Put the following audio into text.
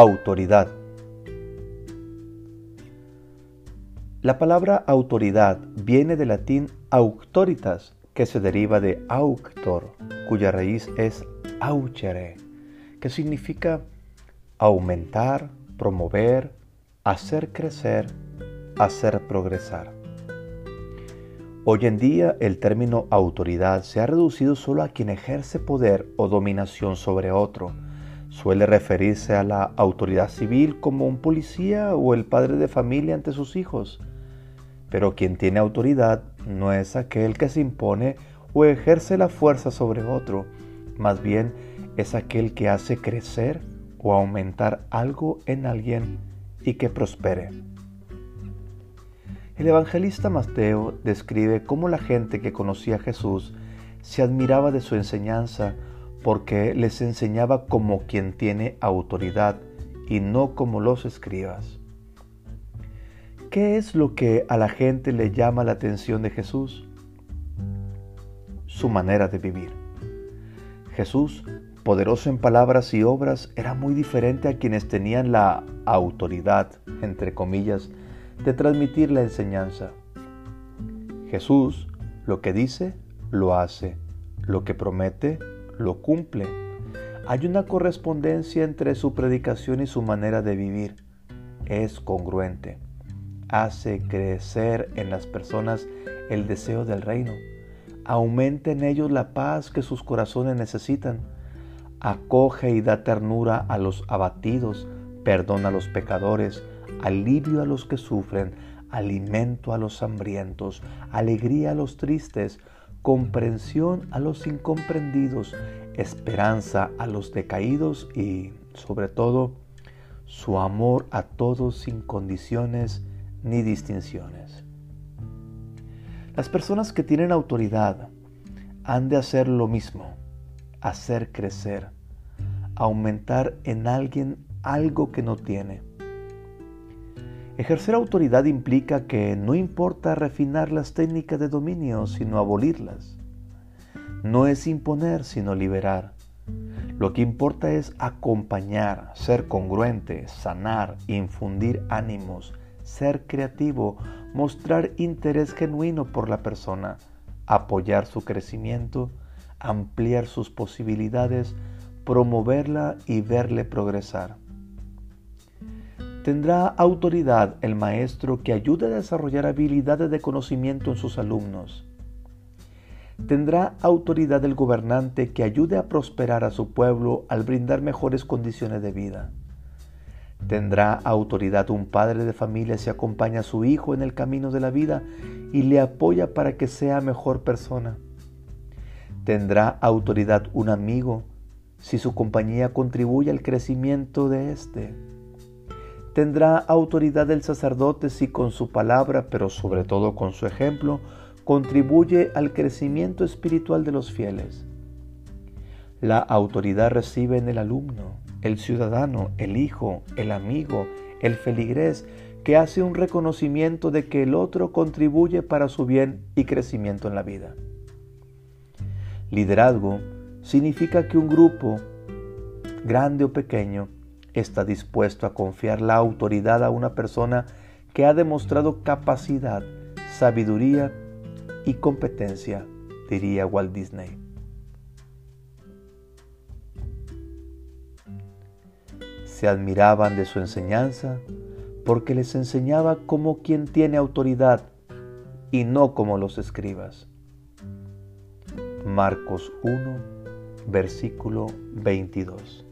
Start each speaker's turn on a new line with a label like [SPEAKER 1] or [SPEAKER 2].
[SPEAKER 1] Autoridad. La palabra autoridad viene del latín auctoritas, que se deriva de auctor, cuya raíz es aucere, que significa aumentar, promover, hacer crecer, hacer progresar. Hoy en día el término autoridad se ha reducido solo a quien ejerce poder o dominación sobre otro. Suele referirse a la autoridad civil como un policía o el padre de familia ante sus hijos. Pero quien tiene autoridad no es aquel que se impone o ejerce la fuerza sobre otro, más bien es aquel que hace crecer o aumentar algo en alguien y que prospere. El evangelista Mateo describe cómo la gente que conocía a Jesús se admiraba de su enseñanza porque les enseñaba como quien tiene autoridad y no como los escribas. ¿Qué es lo que a la gente le llama la atención de Jesús? Su manera de vivir. Jesús, poderoso en palabras y obras, era muy diferente a quienes tenían la autoridad, entre comillas, de transmitir la enseñanza. Jesús lo que dice, lo hace, lo que promete, lo cumple. Hay una correspondencia entre su predicación y su manera de vivir. Es congruente. Hace crecer en las personas el deseo del reino. Aumenta en ellos la paz que sus corazones necesitan. Acoge y da ternura a los abatidos, perdona a los pecadores, alivio a los que sufren, alimento a los hambrientos, alegría a los tristes, comprensión a los incomprendidos, esperanza a los decaídos y, sobre todo, su amor a todos sin condiciones ni distinciones. Las personas que tienen autoridad han de hacer lo mismo, hacer crecer, aumentar en alguien algo que no tiene Ejercer autoridad implica que no importa refinar las técnicas de dominio, sino abolirlas. No es imponer, sino liberar. Lo que importa es acompañar, ser congruente, sanar, infundir ánimos, ser creativo, mostrar interés genuino por la persona, apoyar su crecimiento, ampliar sus posibilidades, promoverla y verle progresar. Tendrá autoridad el maestro que ayude a desarrollar habilidades de conocimiento en sus alumnos. Tendrá autoridad el gobernante que ayude a prosperar a su pueblo al brindar mejores condiciones de vida. Tendrá autoridad un padre de familia si acompaña a su hijo en el camino de la vida y le apoya para que sea mejor persona. Tendrá autoridad un amigo si su compañía contribuye al crecimiento de éste Tendrá autoridad el sacerdote si con su palabra, pero sobre todo con su ejemplo, contribuye al crecimiento espiritual de los fieles. La autoridad recibe en el alumno, el ciudadano, el hijo, el amigo, el feligrés, que hace un reconocimiento de que el otro contribuye para su bien y crecimiento en la vida. Liderazgo significa que un grupo, grande o pequeño, está dispuesto a confiar la autoridad a una persona que ha demostrado capacidad, sabiduría y competencia, diría Walt Disney. Se admiraban de su enseñanza porque les enseñaba como quien tiene autoridad y no como los escribas. Marcos 1, versículo 22.